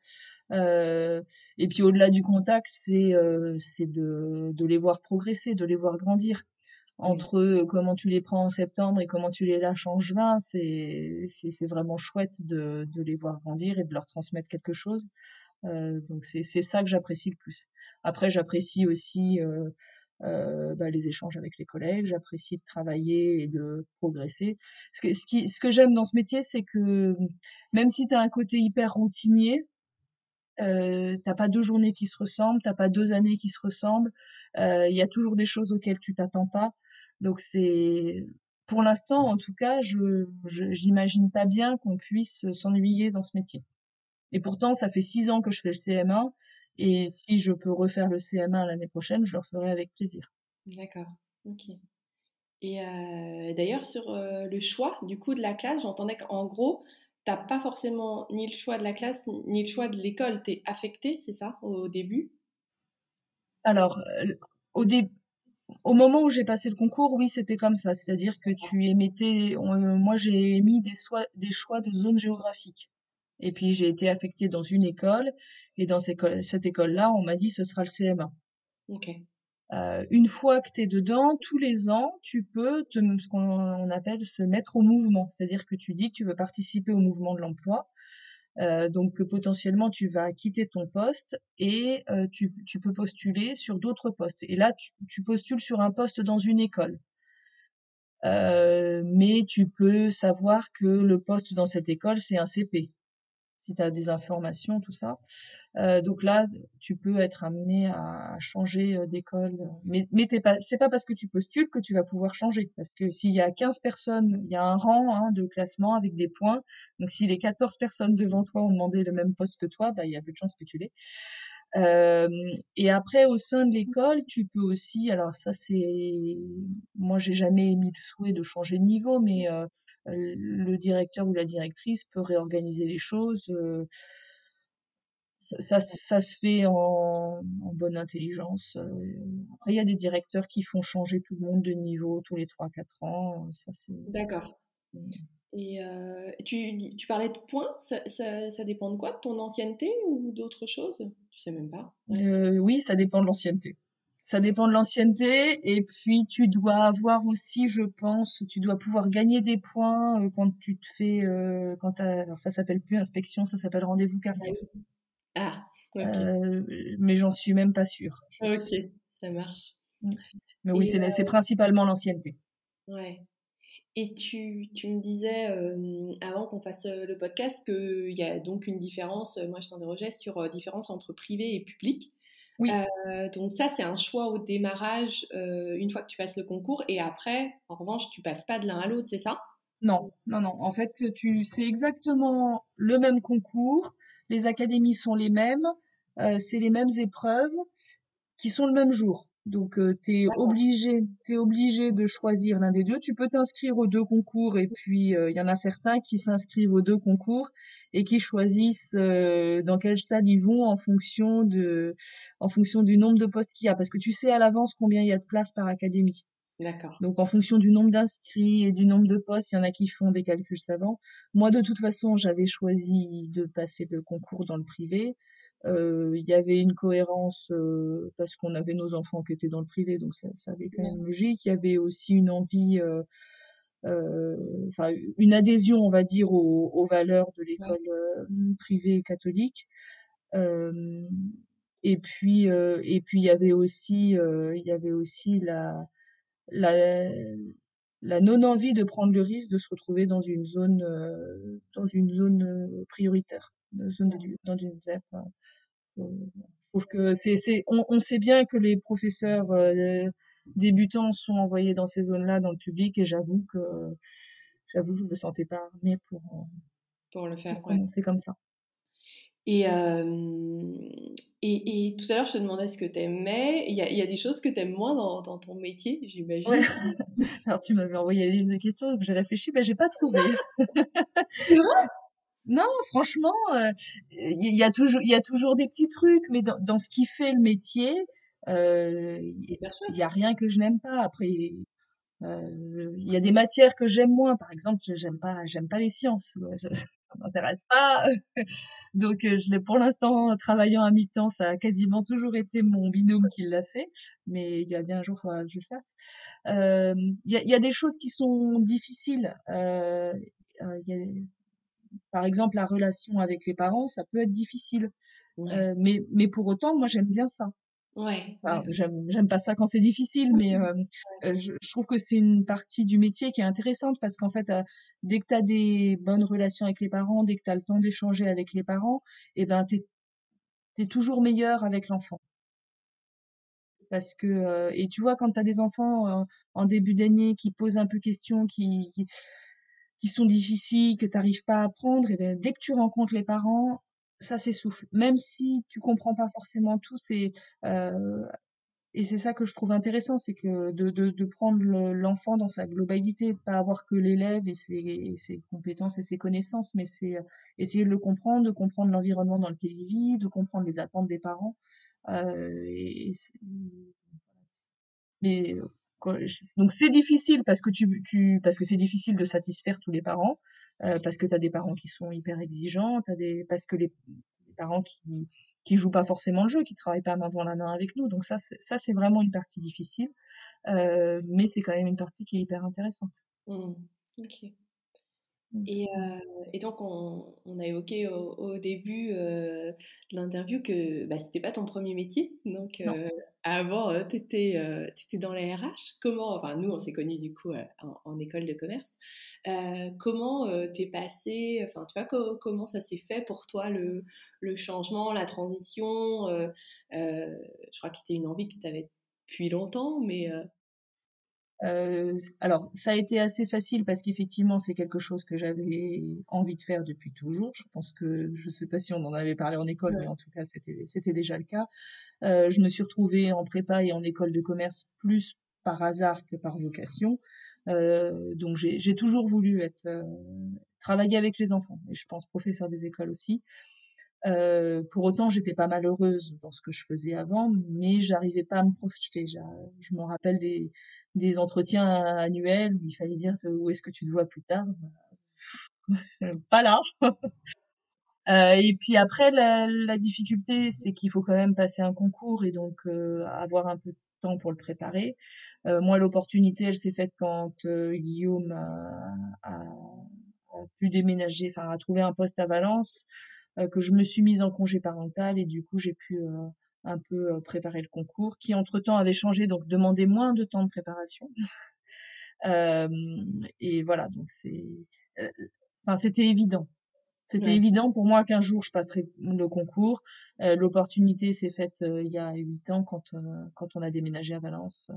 Euh, et puis au-delà du contact, c'est euh, c'est de, de les voir progresser, de les voir grandir. Entre comment tu les prends en septembre et comment tu les lâches en juin, c'est vraiment chouette de, de les voir grandir et de leur transmettre quelque chose. Euh, donc c'est c'est ça que j'apprécie le plus. Après, j'apprécie aussi euh, euh, bah, les échanges avec les collègues, j'apprécie de travailler et de progresser. Ce que, ce qui, ce que j'aime dans ce métier, c'est que même si tu as un côté hyper routinier, euh, t'as pas deux journées qui se ressemblent, t'as pas deux années qui se ressemblent, il y a toujours des choses auxquelles tu t'attends pas. Donc c'est, pour l'instant, en tout cas, je, je j'imagine pas bien qu'on puisse s'ennuyer dans ce métier. Et pourtant, ça fait six ans que je fais le CM1. Et si je peux refaire le CM1 l'année prochaine, je le referai avec plaisir.
D'accord. Ok. Et euh, d'ailleurs, sur euh, le choix du coup de la classe, j'entendais qu'en gros, tu n'as pas forcément ni le choix de la classe, ni le choix de l'école. Tu es affecté, c'est ça, au début?
Alors, euh, au, au moment où j'ai passé le concours, oui, c'était comme ça. C'est-à-dire que tu émettais. moi, j'ai émis des, des choix de zone géographique. Et puis, j'ai été affectée dans une école. Et dans cette école-là, on m'a dit ce sera le CM1.
Ok.
Euh, une fois que tu es dedans, tous les ans, tu peux te, ce qu'on appelle se mettre au mouvement. C'est-à-dire que tu dis que tu veux participer au mouvement de l'emploi. Euh, donc que potentiellement tu vas quitter ton poste et euh, tu, tu, peux postuler sur d'autres postes. Et là, tu, tu, postules sur un poste dans une école. Euh, mais tu peux savoir que le poste dans cette école, c'est un CP si tu as des informations, tout ça. Euh, donc là, tu peux être amené à, changer euh, d'école. Mais, mais t'es pas, c'est pas parce que tu postules que tu vas pouvoir changer. Parce que s'il y a 15 personnes, il y a un rang hein, de classement avec des points. Donc si les 14 personnes devant toi ont demandé le même poste que toi, bah, il y a peu de chances que tu l'aies. Euh, et après, au sein de l'école, tu peux aussi, alors ça c'est, moi j'ai jamais émis le souhait de changer de niveau, mais le directeur ou la directrice peut réorganiser les choses. Ça, ça, se fait en, bonne intelligence. Après, il y a des directeurs qui font changer tout le monde de niveau tous les 3-4 ans. Ça, c'est...
D'accord. Mmh. Et euh, tu, tu parlais de points, ça, ça, dépend de quoi? De ton ancienneté ou d'autres choses? Tu sais même pas
Oui, ça dépend de l'ancienneté. Ça dépend de l'ancienneté et puis tu dois avoir aussi, je pense, tu dois pouvoir gagner des points euh, quand tu te fais, euh, quand alors ça s'appelle plus inspection, ça s'appelle rendez-vous carrière.
Ah,
euh, mais j'en suis même pas sûre.
Ok, ça marche.
Mm. Mais oui, c'est principalement l'ancienneté.
Ouais. Et tu, tu me disais avant qu'on fasse le podcast qu'il y a donc une différence, moi je t'interrogeais sur différence entre privé et public.
Oui.
Euh, donc ça, c'est un choix au démarrage euh, une fois que tu passes le concours et après, en revanche, tu passes pas de l'un à l'autre, c'est ça?
Non, non, non. En fait, tu c'est exactement le même concours, les académies sont les mêmes, euh, c'est les mêmes épreuves qui sont le même jour. Donc, euh, tu es obligé, es obligé de choisir l'un des deux. Tu peux t'inscrire aux deux concours et puis euh, il y en a certains qui s'inscrivent aux deux concours et qui choisissent euh, dans quelle salle ils vont en fonction de, en fonction du nombre de postes qu'il y a, parce que tu sais à l'avance combien il y a de places par académie.
D'accord.
Donc, en fonction du nombre d'inscrits et du nombre de postes, il y en a qui font des calculs savants. Moi, de toute façon, j'avais choisi de passer le concours dans le privé. Il y avait une cohérence parce qu'on avait nos enfants qui étaient dans le privé, donc ça, ça avait quand même logique. Il y avait aussi une envie, euh, une adhésion, on va dire, aux, aux valeurs de l'école privée catholique. et puis, et puis il y avait aussi, il y avait aussi la, la, la non-envie de prendre le risque de se retrouver dans une zone, dans une zone prioritaire, dans, zone dans une ZEP. Je trouve que c'est, c'est, on, on, sait bien que les professeurs euh, débutants sont envoyés dans ces zones-là dans le public et j'avoue que j'avoue que je me sentais pas armée pour
pour le faire.
Pour commencer comme ça.
Et, euh, et, et, tout à l'heure, je te demandais ce que tu aimais. Il y, a, il y a des choses que tu aimes moins dans, dans, ton métier, j'imagine?
Alors, tu m'avais envoyé la liste de questions, donc j'ai réfléchi, mais j'ai pas trouvé. Non, franchement, euh, il y, a toujours, il y a toujours des petits trucs, mais dans, dans ce qui fait le métier, euh, il y a rien que je n'aime pas. Après, euh, il y a des matières que j'aime moins. Par exemple, j'aime pas, j'aime pas les sciences. Ça m'intéresse pas. Donc, je l'ai pour l'instant travaillant à mi-temps, ça a quasiment toujours été mon binôme qui l'a fait. Mais il y a bien un jour, que je le fasse. Il y, a, y, a, des choses qui sont difficiles. Il y a par exemple, la relation avec les parents, ça peut être difficile. Euh, mais, mais pour autant, moi, j'aime bien ça.
Ouais.
j'aime pas ça quand c'est difficile, mais euh, euh, je, trouve que c'est une partie du métier qui est intéressante parce qu'en fait, dès que tu as des bonnes relations avec les parents, dès que tu as le temps d'échanger avec les parents, et eh ben, tu es, toujours meilleur avec l'enfant. Parce que, et tu vois, quand tu as des enfants en début d'année qui posent un peu question, qui, qui qui sont difficiles, que tu n'arrives pas à apprendre, et bien, dès que tu rencontres les parents, ça s'essouffle. Même si tu comprends pas forcément tout, c'est euh, et c'est ça que je trouve intéressant, c'est que de, de, de prendre l'enfant dans sa globalité, de pas avoir que l'élève et ses, ses, compétences et ses connaissances, mais c'est essayer de le comprendre, de comprendre l'environnement dans lequel il vit, de comprendre les attentes des parents. Euh, et, mais donc c'est difficile parce que tu, parce que c'est difficile de satisfaire tous les parents euh, parce que tu as des parents qui sont hyper exigeants, as des parce que les, parents qui qui jouent pas forcément le jeu, qui travaillent pas main dans la main avec nous. Donc ça ça c'est vraiment une partie difficile, euh, mais c'est quand même une partie qui est hyper intéressante.
Mmh. Ok. Mmh. Et, euh, et, donc, on, on, a évoqué au, début euh, de l'interview que bah, c'était pas ton premier métier. Donc, euh, avant, tu étais, étais, dans la RH. Comment, enfin, nous, on s'est connus du coup en, en, école de commerce. comment t'es passé, enfin, tu vois, comment ça s'est fait pour toi le, le changement, la transition Je crois que c'était une envie que tu avais depuis longtemps, mais
euh, alors, ça a été assez facile parce qu'effectivement, c'est quelque chose que j'avais envie de faire depuis toujours. Je pense que, je sais pas si on en avait parlé en école, mais en tout cas, c'était, déjà le cas. Euh, je me suis retrouvée en prépa et en école de commerce plus par hasard que par vocation. Euh, donc, j'ai, j'ai toujours voulu être, euh, travailler avec les enfants. Et je pense professeur des écoles aussi. Euh, pour autant, j'étais pas malheureuse dans ce que je faisais avant, mais j'arrivais pas à me projeter. Je me rappelle des, des entretiens annuels où il fallait dire où est-ce que tu te vois plus tard? pas là. euh, et puis après, la, la difficulté, c'est qu'il faut quand même passer un concours et donc euh, avoir un peu de temps pour le préparer. Euh, moi, l'opportunité, elle s'est faite quand euh, Guillaume a, a, a, pu déménager, enfin, a trouvé un poste à Valence. Euh, que je me suis mise en congé parental et du coup j'ai pu euh, un peu euh, préparer le concours qui entre temps avait changé donc demandait moins de temps de préparation. et voilà donc c'est enfin c'était évident c'était évident pour moi qu'un jour je passerais le concours. L'opportunité s'est faite il y a huit ans quand, quand on a déménagé à Valence.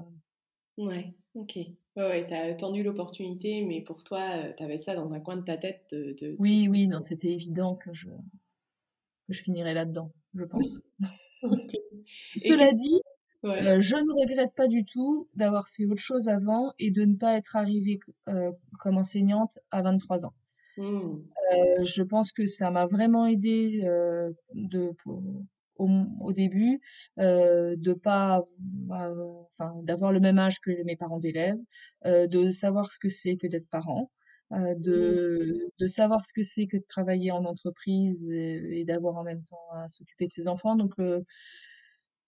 Ouais, ok. Ouais, ouais, t'as attendu l'opportunité, mais pour toi, tu avais ça dans un coin de ta tête. De,
oui, oui, non, c'était évident que je, je finirai là-dedans, je pense. Cela dit, euh, je ne regrette pas du tout d'avoir fait autre chose avant et de ne pas être arrivée euh, comme enseignante à 23 ans. Mmh. Euh, je pense que ça m'a vraiment aidé de, au, au, début de pas, enfin, d'avoir le même âge que mes parents d'élèves, de savoir ce que c'est que d'être parent. Euh, de, de savoir ce que c'est que de travailler en entreprise et, d'avoir en même temps à s'occuper de ses enfants. Donc, euh,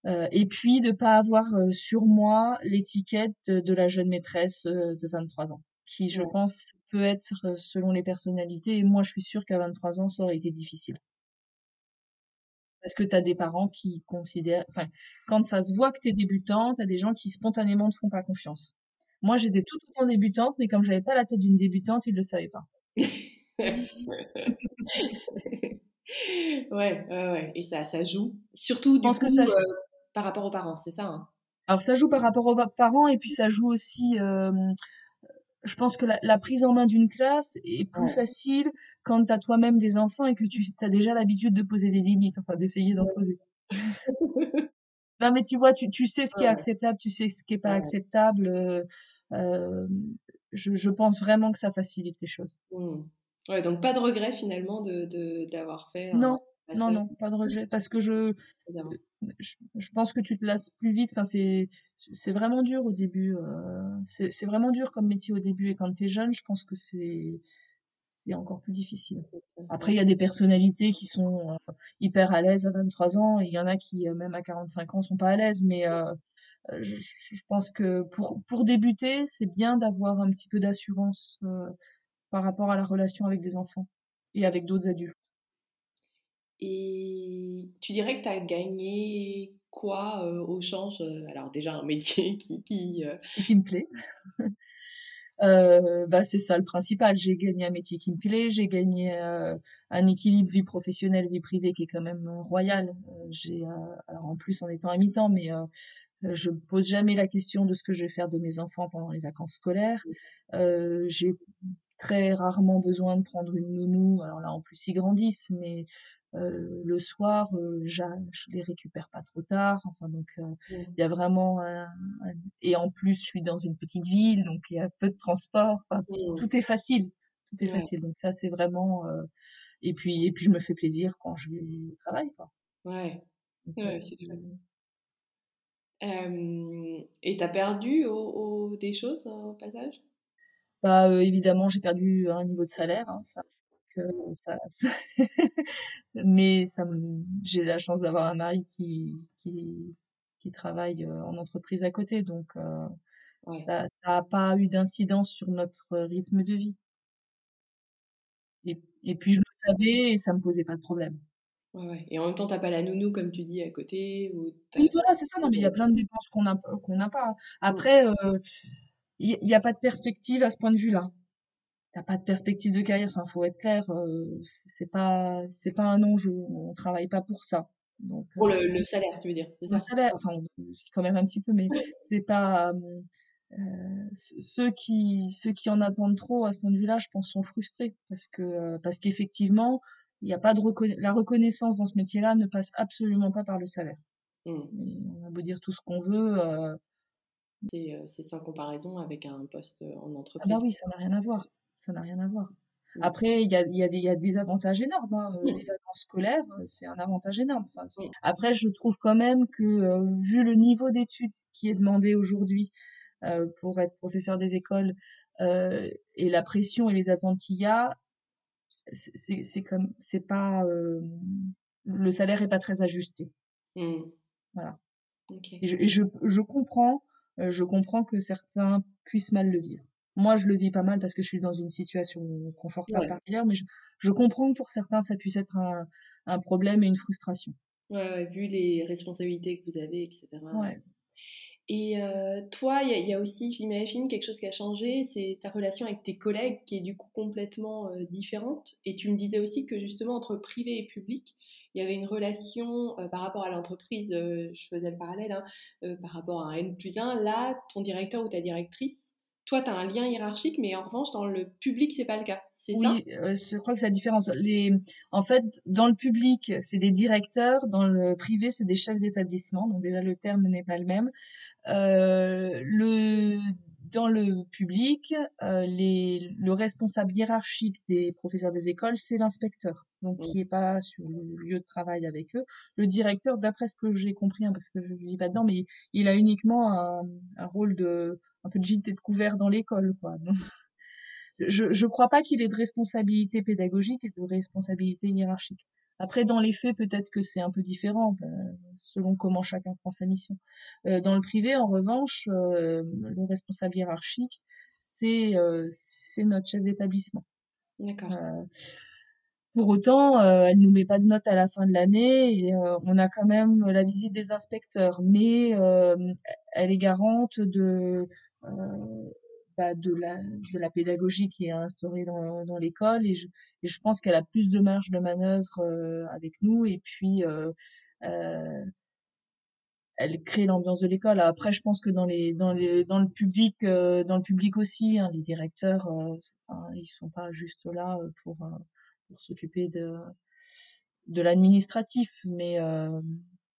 euh, et puis de pas avoir sur moi l'étiquette de, la jeune maîtresse de 23 ans, qui, je pense, peut être selon les personnalités. Et moi, je suis sûre qu'à 23 ans, ça aurait été difficile. Parce que tu as des parents qui considèrent, enfin, quand ça se voit que tu es débutant, tu as des gens qui spontanément ne font pas confiance. Moi, j'étais tout autant débutante, mais comme j'avais pas la tête d'une débutante, ils le savaient pas.
ouais, ouais, ouais, et ça, ça joue. Surtout du coup, que ça euh, par rapport aux parents, c'est ça. Hein?
Alors ça joue par rapport aux parents et puis ça joue aussi. Euh, je pense que la, prise en main d'une classe est plus facile quand tu as toi-même des enfants et que tu as déjà l'habitude de poser des limites, enfin d'essayer d'en poser. non mais tu vois, tu, tu sais ce qui est acceptable, tu sais ce qui est pas acceptable. Euh, euh, je, je, pense vraiment que ça facilite les choses.
Mmh. Ouais, donc pas de regret finalement de d'avoir fait.
Non, non, non, pas de regret parce que je, je, je, pense que tu te lasses plus vite. Enfin, c'est c'est vraiment dur au début. Euh, c'est vraiment dur comme métier au début et quand tu es jeune, je pense que c'est c'est encore plus difficile. Après, il y a des personnalités qui sont euh, hyper à l'aise à 23 ans et il y en a qui, euh, même à 45 ans, sont pas à l'aise. Mais euh, je, je, pense que pour, pour débuter, c'est bien d'avoir un petit peu d'assurance par rapport à la relation avec des enfants et avec d'autres adultes.
Et tu dirais que tu as gagné quoi au change Alors déjà un métier qui... Qui,
qui me plaît. Euh, bah c'est ça le principal. J'ai gagné un métier qui me plaît, j'ai gagné euh, un équilibre vie professionnelle vie privée qui est quand même royal. Euh, j'ai en plus en étant à mi-temps, mais je pose jamais la question de ce que je vais faire de mes enfants pendant les vacances scolaires. j'ai très rarement besoin de prendre une nounou. Alors là en plus ils grandissent, mais le soir, je les récupère pas trop tard. Enfin, donc, mmh. il y a vraiment Et en plus, je suis dans une petite ville, donc il y a peu de transport. Enfin, mmh. tout est facile. Tout est facile. Donc ça, c'est vraiment... Et puis, et puis, je me fais plaisir quand je vais au travail, quoi.
Ouais. ouais c'est et t'as perdu au, des choses au passage?
Bah évidemment, j'ai perdu un niveau de salaire, hein, ça, ça, mais ça j'ai la chance d'avoir un mari qui qui, qui travaille en entreprise à côté, donc ça n'a pas eu d'incidence sur notre rythme de vie. Et, et puis je le savais et ça me posait pas de problème.
Ouais, Et en même temps, t'as pas la nounou, comme tu dis, à côté ou
Oui, voilà, c'est ça. Non, mais il y a plein de dépenses qu'on n'a qu'on n'a pas. Après, il n'y a pas de perspective à ce point de vue-là. T'as pas de perspective de carrière. Enfin, faut être clair. c'est pas, c'est pas un enjeu. On travaille pas pour ça.
Donc, pour le, salaire, tu veux dire
Le salaire, enfin, quand même un petit peu, mais c'est pas. ceux qui ceux qui en attendent trop à ce point de vue-là, je pense, sont frustrés parce que parce qu'effectivement, il n'y a pas de la reconnaissance dans ce métier-là ne passe absolument pas par le salaire. Mmh. On a beau dire tout ce qu'on veut. Euh
euh, c'est sans comparaison avec un poste en entreprise.
Ah bah oui, ça n'a rien à voir. Ça n'a rien à voir. Mmh. Après, il y a, y, a y a, des avantages énormes. Hein. Euh, mmh. Les vacances scolaires, c'est un avantage énorme. Enfin, après, je trouve quand même que, vu le niveau d'études qui est demandé aujourd'hui pour être professeur des écoles et la pression et les attentes qu'il y a, c'est comme c'est pas le salaire est pas très ajusté mmh. voilà et, je, je, je, comprends je comprends que certains puissent mal le vivre moi je le vis pas mal parce que je suis dans une situation confortable par ailleurs mais je, je, comprends que pour certains ça puisse être un, un problème et une frustration
ouais, vu les responsabilités que vous avez etc ouais. Et euh, toi, il y, a aussi, j'imagine, quelque chose qui a changé, c'est ta relation avec tes collègues qui est du coup complètement euh, différente. Et tu me disais aussi que justement, entre privé et public, il y avait une relation euh, par rapport à l'entreprise, je faisais le parallèle, hein, par rapport à un N plus 1. Là, ton directeur ou ta directrice, toi, tu as un lien hiérarchique, mais en revanche, dans le public, c'est pas le cas. C'est
ça? Oui, euh, je crois que c'est la différence. Les... En fait, dans le public, c'est des directeurs. Dans le privé, c'est des chefs d'établissement. Donc déjà, le terme n'est pas le même. Euh, le dans le public, euh, les, le responsable hiérarchique des professeurs des écoles, c'est l'inspecteur, donc qui est pas sur le lieu de travail avec eux. Le directeur, d'après ce que j'ai compris, hein, parce que je ne vis pas dedans, mais il a uniquement un, un rôle de un peu de gîte et de couvert dans l'école, quoi. je ne crois pas qu'il ait de responsabilité pédagogique et de responsabilité hiérarchique. Après, dans les faits, peut-être que c'est un peu différent, euh, selon comment chacun prend sa mission. Euh, dans le privé, en revanche, euh, le responsable hiérarchique, c'est c'est notre chef d'établissement. D'accord. pour autant, elle nous met pas de notes à la fin de l'année et on a quand même la visite des inspecteurs, mais elle est garante de bah, de, la, de la pédagogie qui est instaurée dans, dans l'école et je, et je pense qu'elle a plus de marge de manœuvre euh, avec nous et puis euh, euh, elle crée l'ambiance de l'école. Après, je pense que dans les dans dans le public dans le public aussi, hein, les directeurs, enfin, ils sont pas juste là pour pour s'occuper de de l'administratif, mais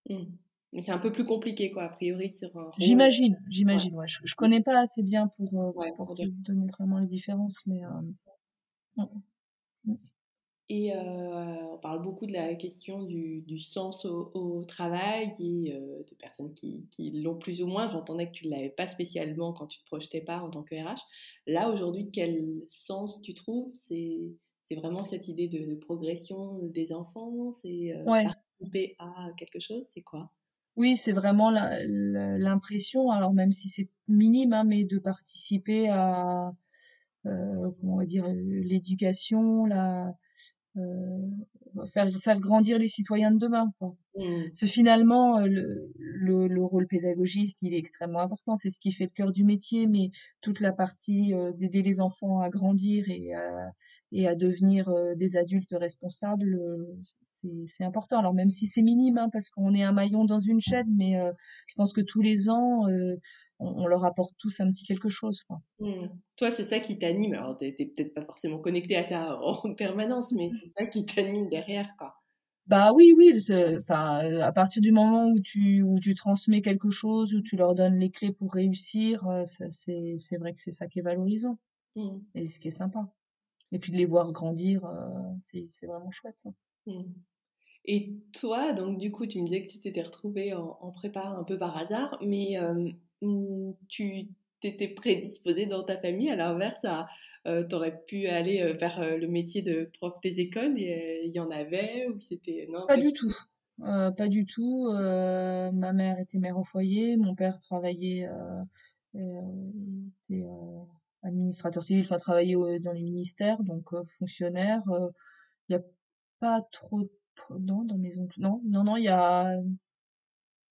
mmh. Mais c'est un peu plus compliqué, quoi, a priori, sur
J'imagine, j'imagine, ouais. Je, je, connais pas assez bien pour, euh, pour, donner vraiment les différences, mais... Euh, mm.
Et euh, on parle beaucoup de la question du, du sens au, travail et de personnes qui, qui l'ont plus ou moins. J'entendais que tu ne l'avais pas spécialement quand tu te projetais pas en tant que RH. Là, aujourd'hui, quel sens tu trouves? C'est c'est vraiment cette idée de, progression des enfants? C'est participer à quelque chose? C'est quoi?
Oui, c'est vraiment l'impression, alors même si c'est minime, hein, mais de participer à, euh, comment dire, l'éducation, la, euh, faire, faire grandir les citoyens de demain. Quoi. Mmh. finalement, euh, le, le, le, rôle pédagogique, il est extrêmement important. C'est ce qui fait le cœur du métier, mais toute la partie d'aider les enfants à grandir et à, et à devenir euh, des adultes responsables, euh, c'est important. Alors même si c'est minime, hein, parce qu'on est un maillon dans une chaîne, mais euh, je pense que tous les ans, on, leur apporte tous un petit quelque chose. Quoi.
Mmh. Toi, c'est ça qui t'anime. Alors, t'es peut-être pas forcément connecté à ça en permanence, mais c'est ça qui t'anime derrière, quoi.
Bah oui, oui, enfin, à partir du moment où tu, où tu transmets quelque chose, où tu leur donnes les clés pour réussir, euh, c'est, c'est vrai que c'est ça qui est valorisant
Mmh.
et ce qui est sympa. Et puis de les voir grandir, euh, c'est, c'est vraiment chouette ça.
Mmh. Et toi, donc du coup, tu me disais que tu t'étais retrouvée en, en prépa un peu par hasard, mais euh, tu t'étais prédisposée dans ta famille à l'inverse à euh, t'aurais pu aller euh, vers euh, le métier de prof des écoles et il y en avait ou c'était non
Pas du tout. Pas du tout. Ma mère était mère au foyer, mon père travaillait, il était administrateur civil, enfin travaillait dans les ministères, donc fonctionnaire. Il n'y a pas trop de... Non, dans mes oncles. Non, non, non, il y a...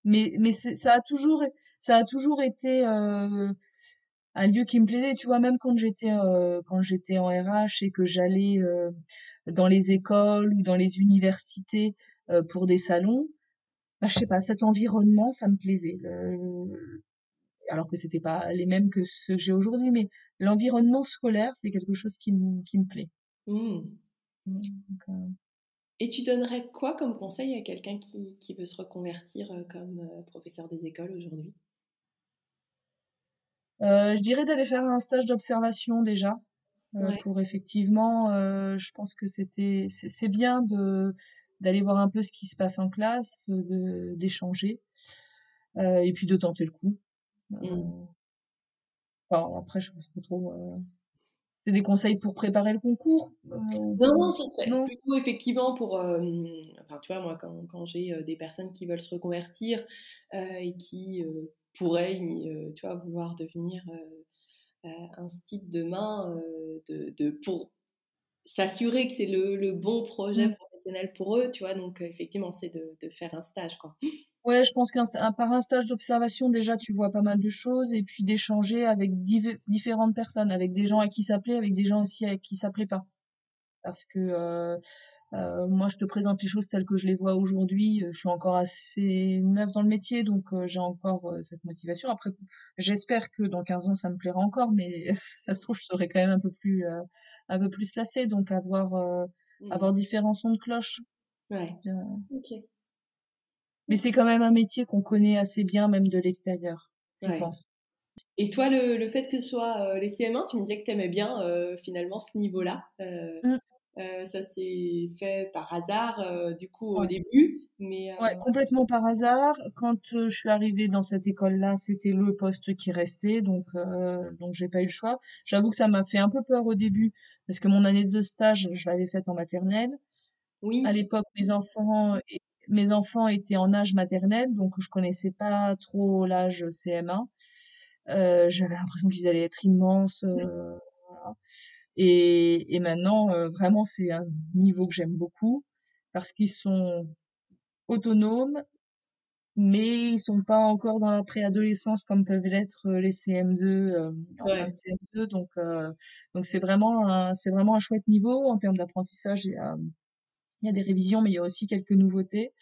Mais, mais ça a toujours, ça a toujours été euh, un lieu qui me plaisait. Tu vois, même quand j'étais euh, quand j'étais en RH et que j'allais euh, dans les écoles ou dans les universités euh, pour des salons, bah, je sais pas, cet environnement, ça me plaisait. Alors que c'était pas les mêmes que ceux que j'ai aujourd'hui, mais l'environnement scolaire, c'est quelque chose qui me, qui me plaît.
Mmh.
Donc, euh,
Et tu donnerais quoi comme conseil à quelqu'un qui, qui veut se reconvertir euh, comme euh, professeur des écoles aujourd'hui?
Euh, je dirais d'aller faire un stage d'observation déjà, euh,
Ouais.
pour effectivement, euh, je pense que c'était, c'est bien de d'aller voir un peu ce qui se passe en classe, d'échanger, et puis de tenter le coup.
Mmh.
enfin, après, je sais pas trop. C'est des conseils pour préparer le concours, euh,
Non, non, ce serait
Non?
plutôt effectivement pour, euh, enfin, tu vois, moi, quand, quand j'ai des personnes qui veulent se reconvertir et qui pourraient, tu vois, vouloir devenir euh, un style demain, de, de, pour s'assurer que c'est le, le bon projet
Mm.
professionnel pour eux, tu vois, donc effectivement, c'est de, de faire un stage, quoi.
Ouais, je pense qu'un un- par un stage d'observation, déjà, tu vois pas mal de choses, et puis d'échanger avec div- différentes personnes, avec des gens à qui ça plaît, avec des gens aussi à qui ça plaît pas. Parce que euh, euh, moi, je te présente les choses telles que je les vois aujourd'hui. euh, Je suis encore assez neuve dans le métier, donc euh, j'ai encore euh, cette motivation. Après, j'espère que dans 15 ans, ça me plaira encore, mais ça se trouve, je serai quand même un peu plus, euh, un peu plus lassée. Donc, avoir, euh,
Mm.
avoir différents sons de cloche.
Ouais. Ok.
Mais c'est quand même un métier qu'on connaît assez bien, même de l'extérieur, je
Ouais.
pense.
Et toi, le, le fait que ce soit euh, les CM1, tu me disais que tu aimais bien euh, finalement ce niveau-là. Euh,
Mm.
euh, ça s'est fait par hasard, du coup, au début. Mais
Ouais, complètement par hasard. Quand je suis arrivée dans cette école-là, c'était le poste qui restait, donc donc j'ai pas eu le choix. J'avoue que ça m'a fait un peu peur au début parce que mon année de stage, je l'avais faite en maternelle.
oui,
À l'époque, mes enfants mes enfants étaient en âge maternel, donc je connaissais pas trop l'âge CM1. Euh, j'avais l'impression qu'ils allaient être immenses. euh, voilà. Et, et maintenant, euh, vraiment, c'est un niveau que j'aime beaucoup parce qu'ils sont autonomes, mais ils sont pas encore dans la préadolescence comme peuvent l'être les CM2 euh, en fin
ouais.
de CM2 donc donc c'est vraiment un c'est vraiment un chouette niveau en termes d'apprentissage il y a il y a des révisions mais il y a aussi quelques nouveautés.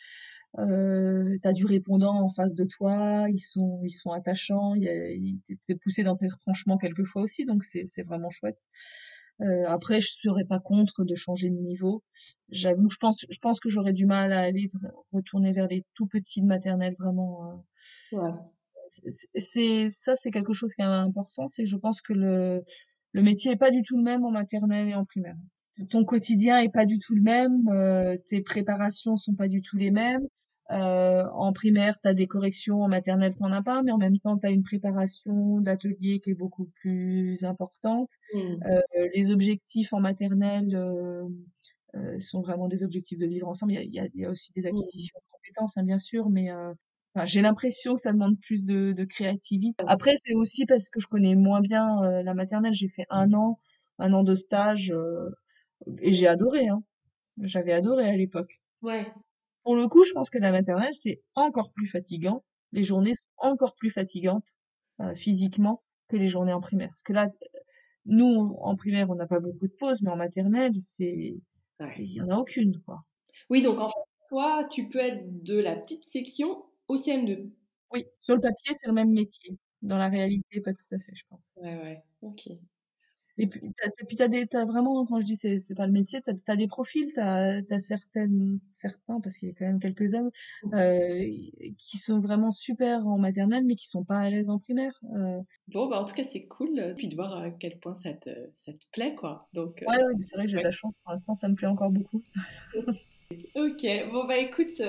Euh, t'as du répondant en face de toi ils sont ils sont attachants t'es poussé dans tes retranchements quelquefois aussi donc c'est vraiment chouette. Euh, après je serais pas contre de changer de niveau. J'avoue je pense je pense que j'aurais du mal à aller retourner vers les tout petits de maternelle vraiment euh,
Ouais.
c'est- ça c'est quelque chose qui est important c'est que je pense que le le métier est pas du tout le même en maternelle et en primaire ton quotidien est pas du tout le même euh, tes préparations sont pas du tout les mêmes euh, en primaire tu as des corrections en maternelle t'en as pas mais en même temps tu as une préparation d'atelier qui est beaucoup plus importante
Mm.
euh, les objectifs en maternelle euh, euh, sont vraiment des objectifs de vivre ensemble. Il y a, y a, il y a aussi des
Mm.
acquisitions de compétences, hein, bien sûr, mais euh, enfin, j'ai l'impression que ça demande plus de, de créativité. Après, c'est aussi parce que je connais moins bien euh, la maternelle. J'ai fait un an, un an de stage euh, et j'ai adoré. Hein. J'avais adoré à l'époque.
Ouais.
Pour le coup, je pense que la maternelle, c'est encore plus fatigant. Les journées sont encore plus fatigantes euh, physiquement que les journées en primaire. Parce que là, nous, en primaire, on n'a pas beaucoup de pauses, mais en maternelle, c'est,
Ouais.
il y en a aucune, quoi.
Oui, donc en fait, toi, tu peux être de la petite section au CM2.
Oui, sur le papier, c'est le même métier. Dans la réalité, pas tout à fait, je pense.
Ouais, ouais. Ok.
Et puis, tu as, des, as vraiment, quand je dis c'est, c'est pas le métier, tu as, des profils, tu as, certaines, certains, parce qu'il y a quand même quelques hommes, mmh. euh, qui sont vraiment super en maternelle, mais qui sont pas à l'aise en primaire. Euh.
Bon, bah en tout cas, c'est cool, puis de voir à quel point ça te, ça te plaît, quoi. Donc,
ouais, c'est vrai que j'ai de la chance, pour l'instant, ça me plaît encore beaucoup.
ok, bon, bah écoute,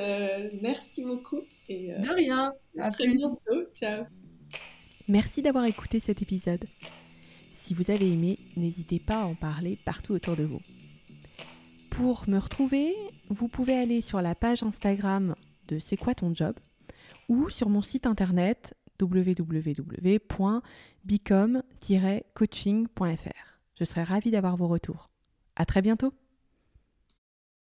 merci beaucoup. Et,
de rien,
à, très bientôt, ciao.
Merci d'avoir écouté cet épisode. Si vous avez aimé, n'hésitez pas à en parler partout autour de vous. Pour me retrouver, vous pouvez aller sur la page Instagram de C'est quoi ton job ou sur mon site internet www.bicom-coaching.fr. Je serai ravie d'avoir vos retours. À très bientôt!